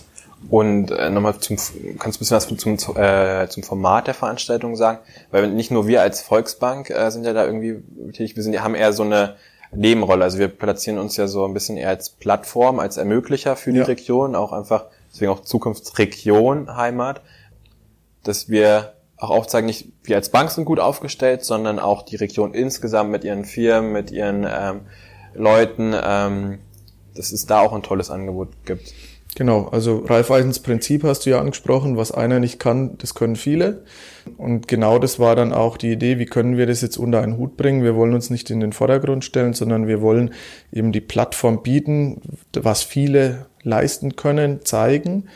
Und äh, nochmal zum, kannst du ein bisschen was zum, äh, zum Format der Veranstaltung sagen? Weil nicht nur wir als Volksbank äh, sind ja da irgendwie tätig, wir sind, haben eher so eine Nebenrolle. Also wir platzieren uns ja so ein bisschen eher als Plattform, als Ermöglicher für die ja. Region, auch einfach, deswegen auch Zukunftsregion Heimat, dass wir auch aufzeigen, nicht wir als Bank sind gut aufgestellt, sondern auch die Region insgesamt mit ihren Firmen, mit ihren ähm, Leuten, ähm, dass es da auch ein tolles Angebot gibt. Genau, also Raiffeisens Prinzip hast du ja angesprochen, was einer nicht kann, das können viele. Und genau das war dann auch die Idee, wie können wir das jetzt unter einen Hut bringen. Wir wollen uns nicht in den Vordergrund stellen, sondern wir wollen eben die Plattform bieten, was viele leisten können, zeigen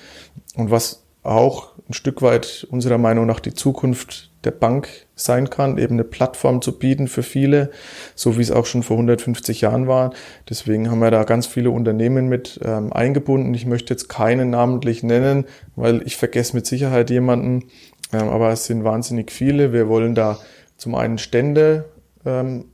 und was auch ein Stück weit unserer Meinung nach die Zukunft der Bank sein kann, eben eine Plattform zu bieten für viele, so wie es auch schon vor 150 Jahren war. Deswegen haben wir da ganz viele Unternehmen mit ähm, eingebunden. Ich möchte jetzt keinen namentlich nennen, weil ich vergesse mit Sicherheit jemanden, ähm, aber es sind wahnsinnig viele. Wir wollen da zum einen Stände ähm,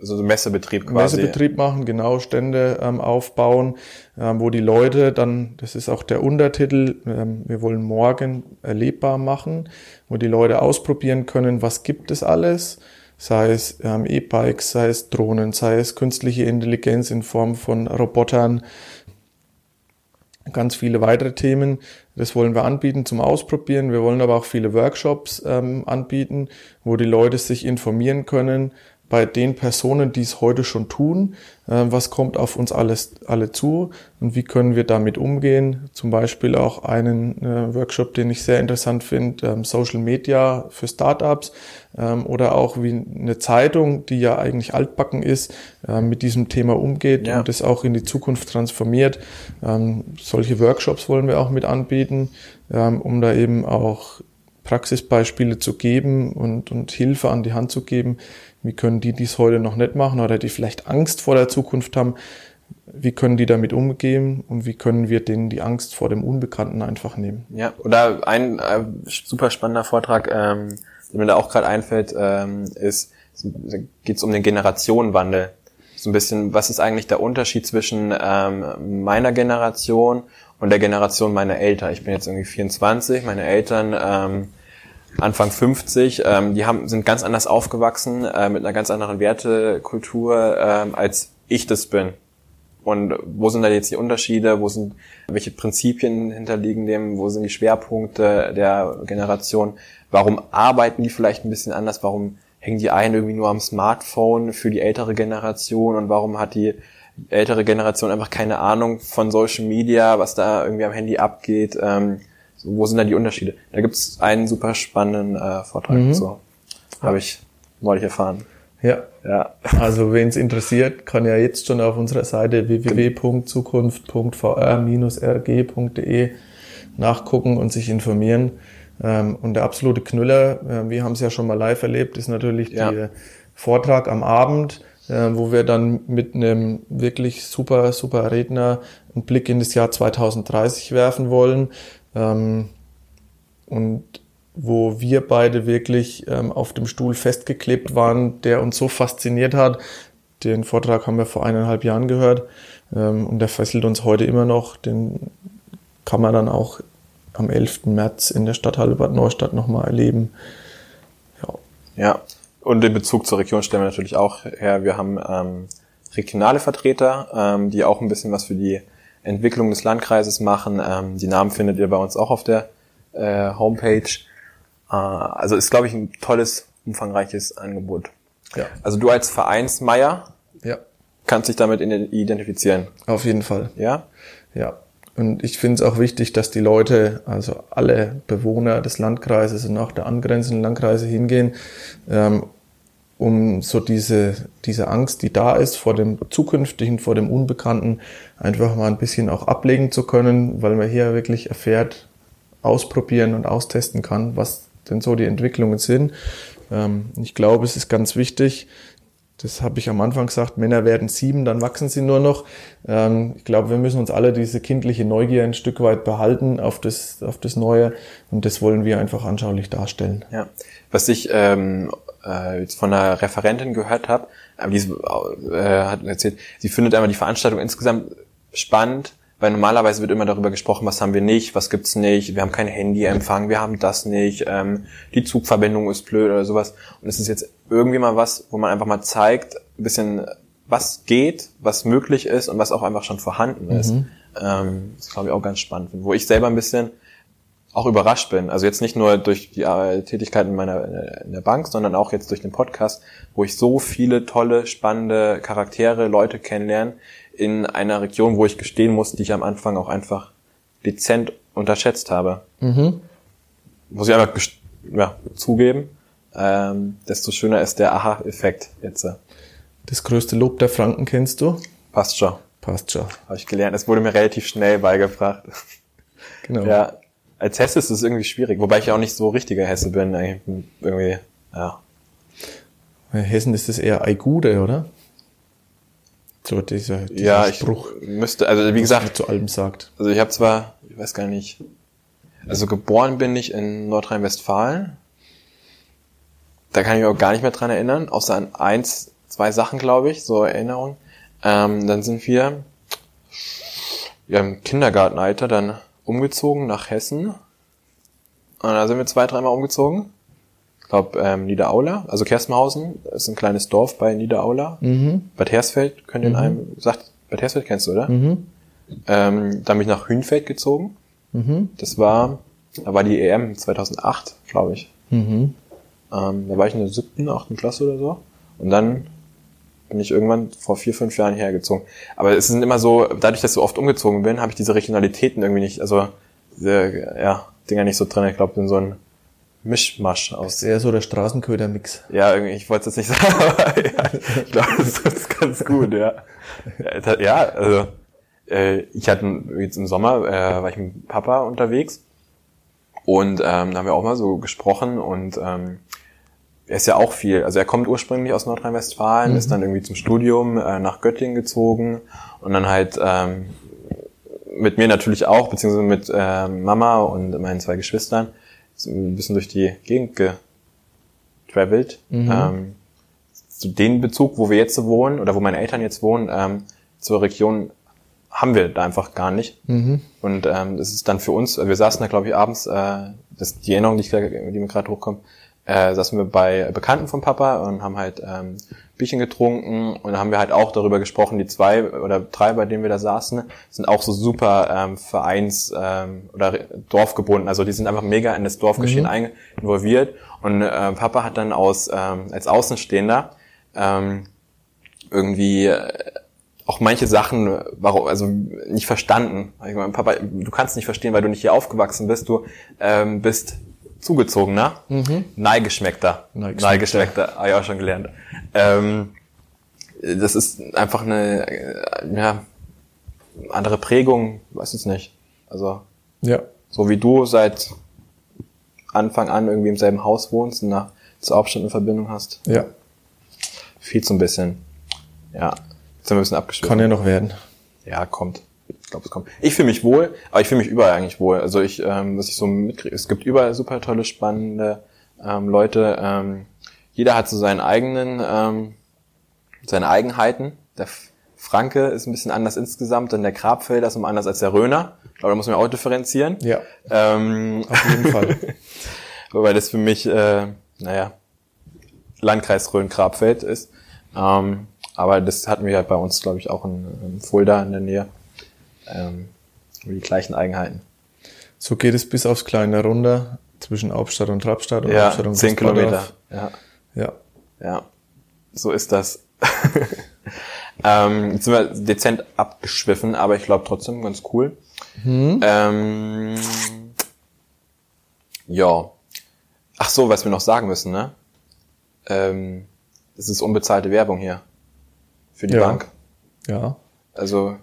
also Messebetrieb quasi. Messebetrieb machen, genau, Stände ähm, aufbauen, ähm, wo die Leute dann, das ist auch der Untertitel, ähm, wir wollen morgen erlebbar machen, wo die Leute ausprobieren können, was gibt es alles, sei es ähm, E-Bikes, sei es Drohnen, sei es künstliche Intelligenz in Form von Robotern, ganz viele weitere Themen. Das wollen wir anbieten zum Ausprobieren. Wir wollen aber auch viele Workshops ähm, anbieten, wo die Leute sich informieren können, bei den Personen, die es heute schon tun, äh, was kommt auf uns alles alle zu und wie können wir damit umgehen. Zum Beispiel auch einen äh, Workshop, den ich sehr interessant finde, ähm, Social Media für Startups ähm, oder auch wie eine Zeitung, die ja eigentlich altbacken ist, mit diesem Thema umgeht ja. und das auch in die Zukunft transformiert. Ähm, solche Workshops wollen wir auch mit anbieten, ähm, um da eben auch Praxisbeispiele zu geben und, und Hilfe an die Hand zu geben, wie können die dies heute noch nicht machen oder die vielleicht Angst vor der Zukunft haben? Wie können die damit umgehen und wie können wir denen die Angst vor dem Unbekannten einfach nehmen? Ja, oder ein äh, super spannender Vortrag, ähm, der mir da auch gerade einfällt, ähm, ist, geht es um den Generationenwandel. So ein bisschen, was ist eigentlich der Unterschied zwischen ähm, meiner Generation und der Generation meiner Eltern? Ich bin jetzt irgendwie 24, meine Eltern ähm, Anfang 50, ähm, die haben, sind ganz anders aufgewachsen, äh, mit einer ganz anderen Wertekultur, ähm, als ich das bin. Und wo sind da jetzt die Unterschiede? Wo sind, welche Prinzipien hinterliegen dem? Wo sind die Schwerpunkte der Generation? Warum arbeiten die vielleicht ein bisschen anders? Warum hängen die einen irgendwie nur am Smartphone für die ältere Generation? Und warum hat die ältere Generation einfach keine Ahnung von Social Media, was da irgendwie am Handy abgeht? Ähm, wo sind da die Unterschiede? Da gibt es einen super spannenden äh, Vortrag mhm. dazu. Habe ich neulich erfahren. Ja. ja. Also wen es interessiert, kann ja jetzt schon auf unserer Seite www.zukunft.vr-rg.de nachgucken und sich informieren. Ähm, und der absolute Knüller, äh, wir haben es ja schon mal live erlebt, ist natürlich ja. der Vortrag am Abend, äh, wo wir dann mit einem wirklich super, super Redner einen Blick in das Jahr 2030 werfen wollen. Ähm, und wo wir beide wirklich ähm, auf dem Stuhl festgeklebt waren, der uns so fasziniert hat. Den Vortrag haben wir vor eineinhalb Jahren gehört ähm, und der fesselt uns heute immer noch. Den kann man dann auch am 11. März in der Stadthalle Bad Neustadt nochmal erleben. Ja. ja, und den Bezug zur Region stellen wir natürlich auch her. Wir haben ähm, regionale Vertreter, ähm, die auch ein bisschen was für die Entwicklung des Landkreises machen. Ähm, die Namen findet ihr bei uns auch auf der äh, Homepage. Äh, also ist, glaube ich, ein tolles, umfangreiches Angebot. Ja. Also du als Vereinsmeier ja. kannst dich damit identifizieren. Auf jeden Fall. Ja? Ja. Und ich finde es auch wichtig, dass die Leute, also alle Bewohner des Landkreises und auch der angrenzenden Landkreise hingehen ähm, um so diese, diese Angst, die da ist vor dem Zukünftigen, vor dem Unbekannten, einfach mal ein bisschen auch ablegen zu können, weil man hier wirklich erfährt, ausprobieren und austesten kann, was denn so die Entwicklungen sind. Ähm, ich glaube, es ist ganz wichtig, das habe ich am Anfang gesagt, Männer werden sieben, dann wachsen sie nur noch. Ähm, ich glaube, wir müssen uns alle diese kindliche Neugier ein Stück weit behalten auf das, auf das Neue und das wollen wir einfach anschaulich darstellen. Ja, was ich ähm, äh, jetzt von einer Referentin gehört habe, äh, die äh, hat erzählt, sie findet einmal die Veranstaltung insgesamt spannend, weil normalerweise wird immer darüber gesprochen, was haben wir nicht, was gibt's nicht, wir haben kein Handyempfang, wir haben das nicht, ähm, die Zugverbindung ist blöd oder sowas. Und es ist jetzt irgendwie mal was, wo man einfach mal zeigt, ein bisschen, was geht, was möglich ist und was auch einfach schon vorhanden ist. Mhm. Ähm, das glaube ich auch ganz spannend, wo ich selber ein bisschen auch überrascht bin. Also jetzt nicht nur durch die äh, Tätigkeit in meiner in der Bank, sondern auch jetzt durch den Podcast, wo ich so viele tolle, spannende Charaktere, Leute kennenlerne in einer Region, wo ich gestehen muss, die ich am Anfang auch einfach dezent unterschätzt habe. Mhm. Muss ich einfach ja, zugeben. Ähm, desto schöner ist der Aha-Effekt jetzt. Das größte Lob der Franken kennst du? Passt schon. Passt schon. Habe ich gelernt. Es wurde mir relativ schnell beigebracht. Genau. Ja, als Hesse ist es irgendwie schwierig, wobei ich auch nicht so richtiger Hesse bin. Irgendwie, ja. Hessen ist es eher Eigude, oder? So dieser, dieser ja, Spruch. Ich müsste, also wie gesagt, zu allem sagt. Also ich habe zwar, ich weiß gar nicht, also geboren bin ich in Nordrhein-Westfalen. Da kann ich mich auch gar nicht mehr dran erinnern, außer an eins, zwei Sachen, glaube ich, so Erinnerungen. Ähm, dann sind wir ja, im Kindergartenalter dann umgezogen nach Hessen. Und da sind wir zwei, dreimal umgezogen. Ich glaube, ähm, Niederaula, also Kerstenhausen ist ein kleines Dorf bei Niederaula. Mhm. Bad Hersfeld, könnt ihr in mhm. einem, sagt, Bad Hersfeld kennst du, oder? Mhm. Ähm, dann bin ich nach Hünfeld gezogen. Mhm. Das war, da war die EM 2008, glaube ich. Mhm. Ähm, da war ich in der siebten, achten Klasse oder so. Und dann bin ich irgendwann vor vier, fünf Jahren hergezogen. Aber es sind immer so, dadurch, dass ich so oft umgezogen bin, habe ich diese Regionalitäten irgendwie nicht, also diese, ja, Dinger nicht so drin. Ich glaube, bin so ein Mischmasch aus. Ist eher so der Straßenköder-Mix. Ja, irgendwie, ich wollte es jetzt nicht sagen, aber ja, ich glaube, das ist ganz gut, ja. Ja, also äh, ich hatte jetzt im Sommer, äh, war ich mit Papa unterwegs und ähm, da haben wir auch mal so gesprochen und ähm, er ist ja auch viel, also er kommt ursprünglich aus Nordrhein-Westfalen, mhm. ist dann irgendwie zum Studium äh, nach Göttingen gezogen und dann halt ähm, mit mir natürlich auch, beziehungsweise mit äh, Mama und meinen zwei Geschwistern, ein bisschen durch die Gegend getravelt. Mhm. Ähm, zu dem Bezug, wo wir jetzt wohnen oder wo meine Eltern jetzt wohnen, ähm, zur Region haben wir da einfach gar nicht. Mhm. Und ähm, das ist dann für uns, wir saßen da glaube ich abends, äh, das die Erinnerung, die, ich, die mir gerade hochkommt, äh, saßen wir bei Bekannten von Papa und haben halt ähm, Bierchen getrunken und haben wir halt auch darüber gesprochen, die zwei oder drei, bei denen wir da saßen, sind auch so super ähm, Vereins- ähm, oder Dorfgebunden. Also die sind einfach mega in das Dorfgeschehen mhm. involviert. Und äh, Papa hat dann aus ähm, als Außenstehender ähm, irgendwie äh, auch manche Sachen, warum, also nicht verstanden. Ich meine, Papa, du kannst nicht verstehen, weil du nicht hier aufgewachsen bist. Du ähm, bist zugezogener, mhm. Neigeschmeckter. Neigeschmeckter. Neigeschmeckter, habe ich auch schon gelernt. Ähm, das ist einfach eine äh, ja, andere Prägung, weiß es nicht. Also ja. so wie du seit Anfang an irgendwie im selben Haus wohnst und nach zur Hauptstadt eine Verbindung hast. Ja. Viel zu ein bisschen. Ja. Jetzt sind wir ein bisschen abgeschlossen. Kann ja noch werden. Ja, kommt. Ich glaube, es kommt. Ich fühle mich wohl, aber ich fühle mich überall eigentlich wohl. Also ich, ähm, was ich so mitkriege, es gibt überall super tolle, spannende ähm, Leute. Ähm, jeder hat so seinen eigenen, ähm, seine Eigenheiten. Der Franke ist ein bisschen anders insgesamt, denn der Grabfelder ist immer anders als der Röner. Ich glaube, da muss man auch differenzieren. Ja. Ähm, auf jeden Fall. Wobei das für mich, äh, naja, Landkreis Rhön-Grabfeld ist. Ähm, aber das hatten wir halt bei uns, glaube ich, auch in, in Fulda in der Nähe ähm, die gleichen Eigenheiten. So geht es bis aufs Kleine runter zwischen Hauptstadt und Trappstadt und ja, Hauptstadt und 10 Kilometer. Ja. ja. Ja. So ist das. ähm, jetzt sind wir dezent abgeschwiffen, aber ich glaube trotzdem ganz cool. Mhm. Ähm, ja. Ach so, was wir noch sagen müssen, ne? Ähm, das ist unbezahlte Werbung hier. Für die Ja. Bank. Ja. Also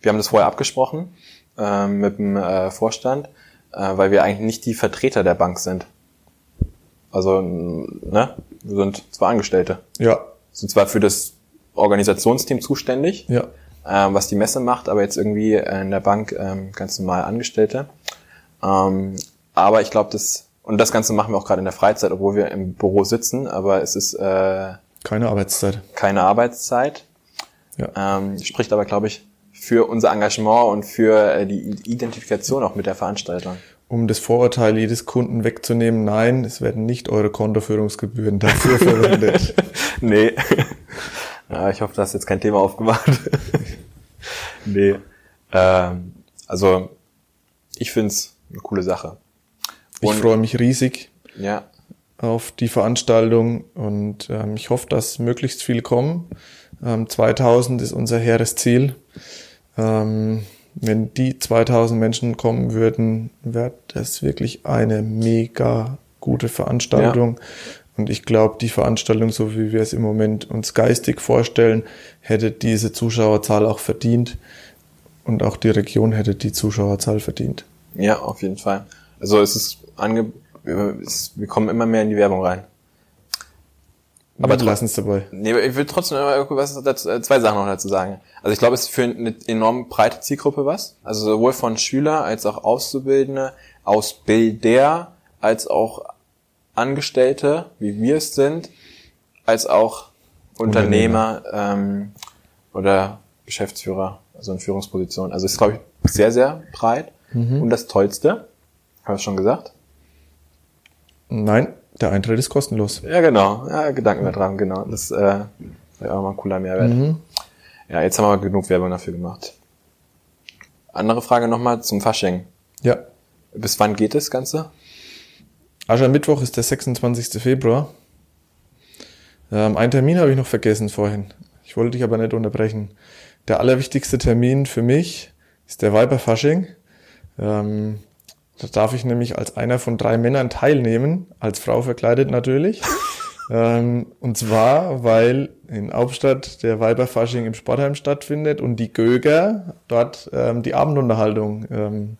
wir haben das vorher abgesprochen ähm, mit dem äh, Vorstand, äh, weil wir eigentlich nicht die Vertreter der Bank sind. Also, ne, wir sind zwar Angestellte, Ja. sind zwar für das Organisationsteam zuständig, Ja. ähm, was die Messe macht, aber jetzt irgendwie äh, in der Bank ähm, ganz normal Angestellte. Ähm, aber ich glaube, das und das Ganze machen wir auch gerade in der Freizeit, obwohl wir im Büro sitzen, aber es ist äh, Keine Arbeitszeit. keine Arbeitszeit. Ja. Ähm, spricht aber, glaube ich, für unser Engagement und für äh, die Identifikation auch mit der Veranstaltung. Um das Vorurteil jedes Kunden wegzunehmen, nein, es werden nicht eure Kontoführungsgebühren dafür verwendet. nee. ja, ich hoffe, du hast jetzt kein Thema aufgemacht. nee. Ähm, also, ich find's eine coole Sache. Ich Und- freue mich riesig Ja, auf die Veranstaltung und ähm, ich hoffe, dass möglichst viel kommen. Ähm, 2000 ist unser hehres Ziel. Ähm, wenn die 2000 Menschen kommen würden, wäre das wirklich eine mega gute Veranstaltung. Und ich glaube, die Veranstaltung, so wie wir es im Moment uns geistig vorstellen, hätte diese Zuschauerzahl auch verdient. Und auch die Region hätte die Zuschauerzahl verdient. ja, auf jeden Fall. Also es ist ange wir kommen immer mehr in die Werbung rein. Aber wir lassen es dabei. Nee, aber ich will trotzdem was dazu, äh, zwei Sachen noch dazu sagen. Also ich glaube, es ist für eine enorm breite Zielgruppe was. Also sowohl von Schüler als auch Auszubildende, Ausbilder, als auch Angestellte, wie wir es sind, als auch Unternehmer ähm, oder Geschäftsführer, also in Führungspositionen. Also es ist, glaube ich, sehr, sehr breit. Und das Tollste, habe ich schon gesagt? Nein, der Eintritt ist kostenlos. Ja, genau. Ja, Gedanken wir dran, genau. Das äh, wäre auch mal ein cooler Mehrwert. Ja, jetzt haben wir genug Werbung dafür gemacht. Andere Frage nochmal zum Fasching. Ja. Bis wann geht das Ganze? Aschermittwoch ist der 26. Februar. Ähm, einen Termin habe ich noch vergessen vorhin. Ich wollte dich aber nicht unterbrechen. Der allerwichtigste Termin für mich ist der Weiberfasching. Ähm, da darf ich nämlich als einer von drei Männern teilnehmen, als Frau verkleidet natürlich. ähm, und zwar, weil in Hauptstadt der Weiberfasching im Sportheim stattfindet und die Göger dort ähm, die Abendunterhaltung ähm,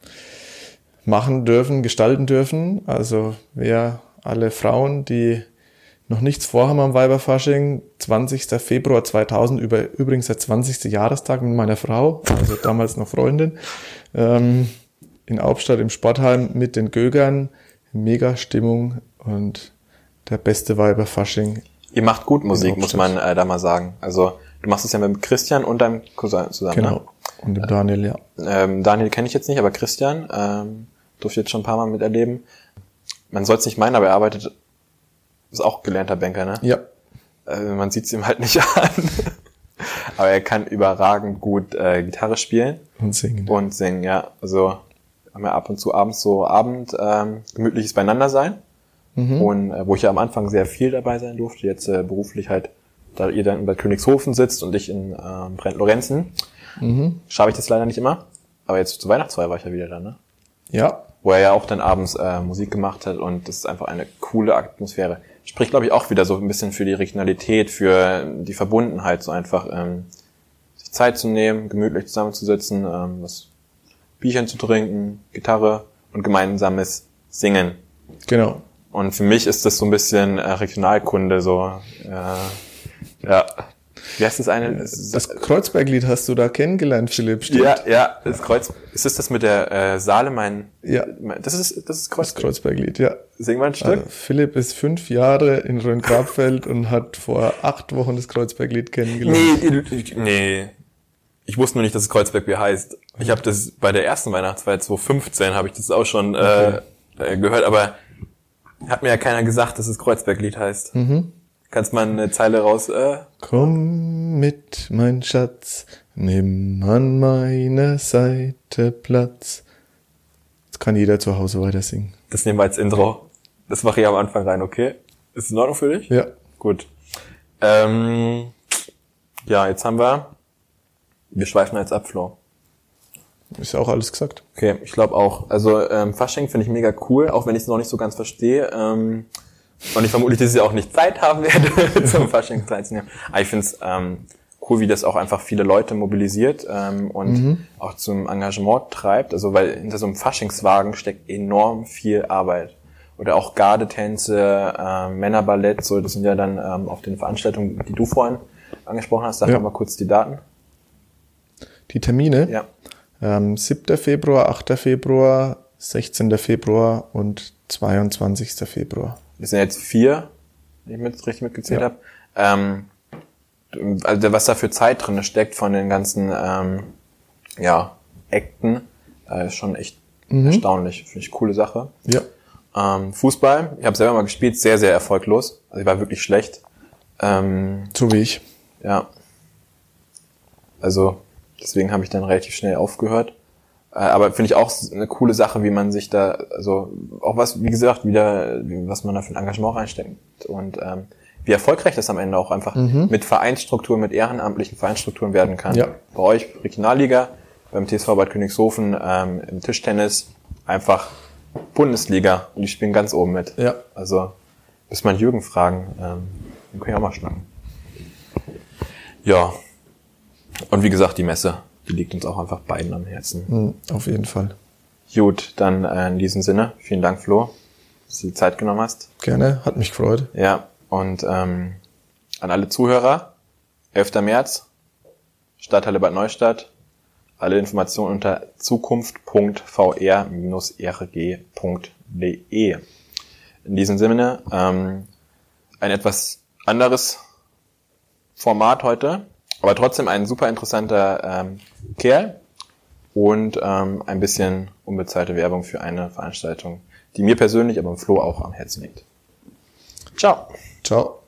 machen dürfen, gestalten dürfen. Also wer alle Frauen, die noch nichts vorhaben am Weiberfasching, 20. Februar 2000, über, übrigens der 20. Jahrestag mit meiner Frau, also damals noch Freundin, ähm, in Hauptstadt im Sportheim mit den Gögern, mega Stimmung und der beste Weiberfasching. Ihr macht gut Musik, muss man äh, da mal sagen. Also du machst es ja mit Christian und deinem Cousin zusammen. Genau. Und dem Daniel, ja. Ne? Ähm, Daniel kenne ich jetzt nicht, aber Christian ähm, durfte jetzt schon ein paar Mal miterleben. Man soll es nicht meinen, aber er arbeitet, ist auch gelernter Banker, ne? Ja, äh, man sieht es ihm halt nicht an. Aber er kann überragend gut äh, Gitarre spielen und singen. und singen, ja. Also haben wir ab und zu abends so Abend ähm, gemütliches Beiseinandersein. Und äh, wo ich ja am Anfang sehr viel dabei sein durfte, jetzt äh, beruflich halt, da ihr dann in Bad Königshofen sitzt und ich in ähm, Brent-Lorenzen, schaffe ich das leider nicht immer. Aber jetzt zur Weihnachtsfeier war ich ja wieder da, ne? Ja, wo er ja auch dann abends äh, Musik gemacht hat und das ist einfach eine coole Atmosphäre. Spricht, glaube ich, auch wieder so ein bisschen für die Regionalität, für die Verbundenheit, so einfach ähm, sich Zeit zu nehmen, gemütlich zusammenzusitzen, ähm, was Bierchen zu trinken, Gitarre und gemeinsames Singen. genau. Und für mich ist das so ein bisschen äh, Regionalkunde, so äh, ja. Wie heißt das eine? Das Kreuzberglied hast du da kennengelernt, Philipp, stimmt? ja, ja, das Kreuz. Ist das das mit der äh, Saale, mein, Ja. mein das ist das ist Das Kreuz. Kreuzberglied, ja. Sing mal ein Stück. Also Philipp ist fünf Jahre in Rhön-Grabfeld und hat vor acht Wochen das Kreuzberglied kennengelernt. Nee, ich- nee. Ich wusste nur nicht, dass es Kreuzbergbier heißt. Ich habe das bei der ersten Weihnachtsfeier 2015 habe ich das auch schon äh, äh, gehört, aber hat mir ja keiner gesagt, dass es Kreuzberglied heißt. Kannst mal eine Zeile raus? Äh, Komm mit, mein Schatz, nimm an meiner Seite Platz. Jetzt kann jeder zu Hause weiter singen. das nehmen wir als Intro. Das mache ich am Anfang rein, okay? Ist es in Ordnung für dich? Ja. Gut. Ähm, ja, jetzt haben wir. Wir schweifen jetzt ab, Ist auch alles gesagt. Okay, ich glaube auch. Also ähm, Fasching finde ich mega cool, auch wenn ich es noch nicht so ganz verstehe. Ähm, Und ich vermutlich, dass ich auch nicht Zeit haben werde, zum Fasching teilzunehmen. Aber ich finde es ähm, cool, wie das auch einfach viele Leute mobilisiert ähm, und mhm. auch zum Engagement treibt. Also weil hinter so einem Faschingswagen steckt enorm viel Arbeit. Oder auch Gardetänze, äh, Männerballett, so das sind ja dann ähm, auf den Veranstaltungen, die du vorhin angesprochen hast. Sag ja. mal kurz die Daten. Die Termine? Ja. Ähm, 7. Februar, 8. Februar, 16. Februar und 22. Februar. Das sind jetzt vier, wenn ich mit, richtig mitgezählt ja. habe. Ähm, also was da für Zeit drin steckt von den ganzen ähm, ja, Akten, äh, ist schon echt mhm. erstaunlich. Finde ich coole Sache. Ja. Ähm, Fußball, ich habe selber mal gespielt, sehr, sehr erfolglos. Also ich war wirklich schlecht. Ähm, so wie ich. Ja. Also deswegen habe ich dann relativ schnell aufgehört. Äh, aber finde ich auch eine coole Sache, wie man sich da, also auch was, wie gesagt, wieder, was man da für ein Engagement reinsteckt und ähm, wie erfolgreich das am Ende auch einfach mhm. mit Vereinsstrukturen, mit ehrenamtlichen Vereinsstrukturen werden kann. Ja. Bei euch Regionalliga, beim TSV Bad Königshofen, ähm, im Tischtennis einfach Bundesliga und die spielen ganz oben mit. Ja. Also muss man Jürgen fragen, ähm, den können ich auch mal schnacken. Ja. Und wie gesagt, die Messe die liegt uns auch einfach beiden am Herzen. Mhm, auf jeden Fall. Gut, dann äh, in diesem Sinne, vielen Dank, Flo, dass du die Zeit genommen hast. Gerne, hat mich gefreut. Ja, und ähm, an alle Zuhörer, 11. März, Stadthalle Bad Neustadt, alle Informationen unter zukunft.vr-rg.de. In diesem Sinne, ähm, ein etwas anderes Format heute. Aber trotzdem ein super interessanter ähm, Kerl und ähm, ein bisschen unbezahlte Werbung für eine Veranstaltung, die mir persönlich, aber im Flo auch am Herzen liegt. Ciao. Ciao.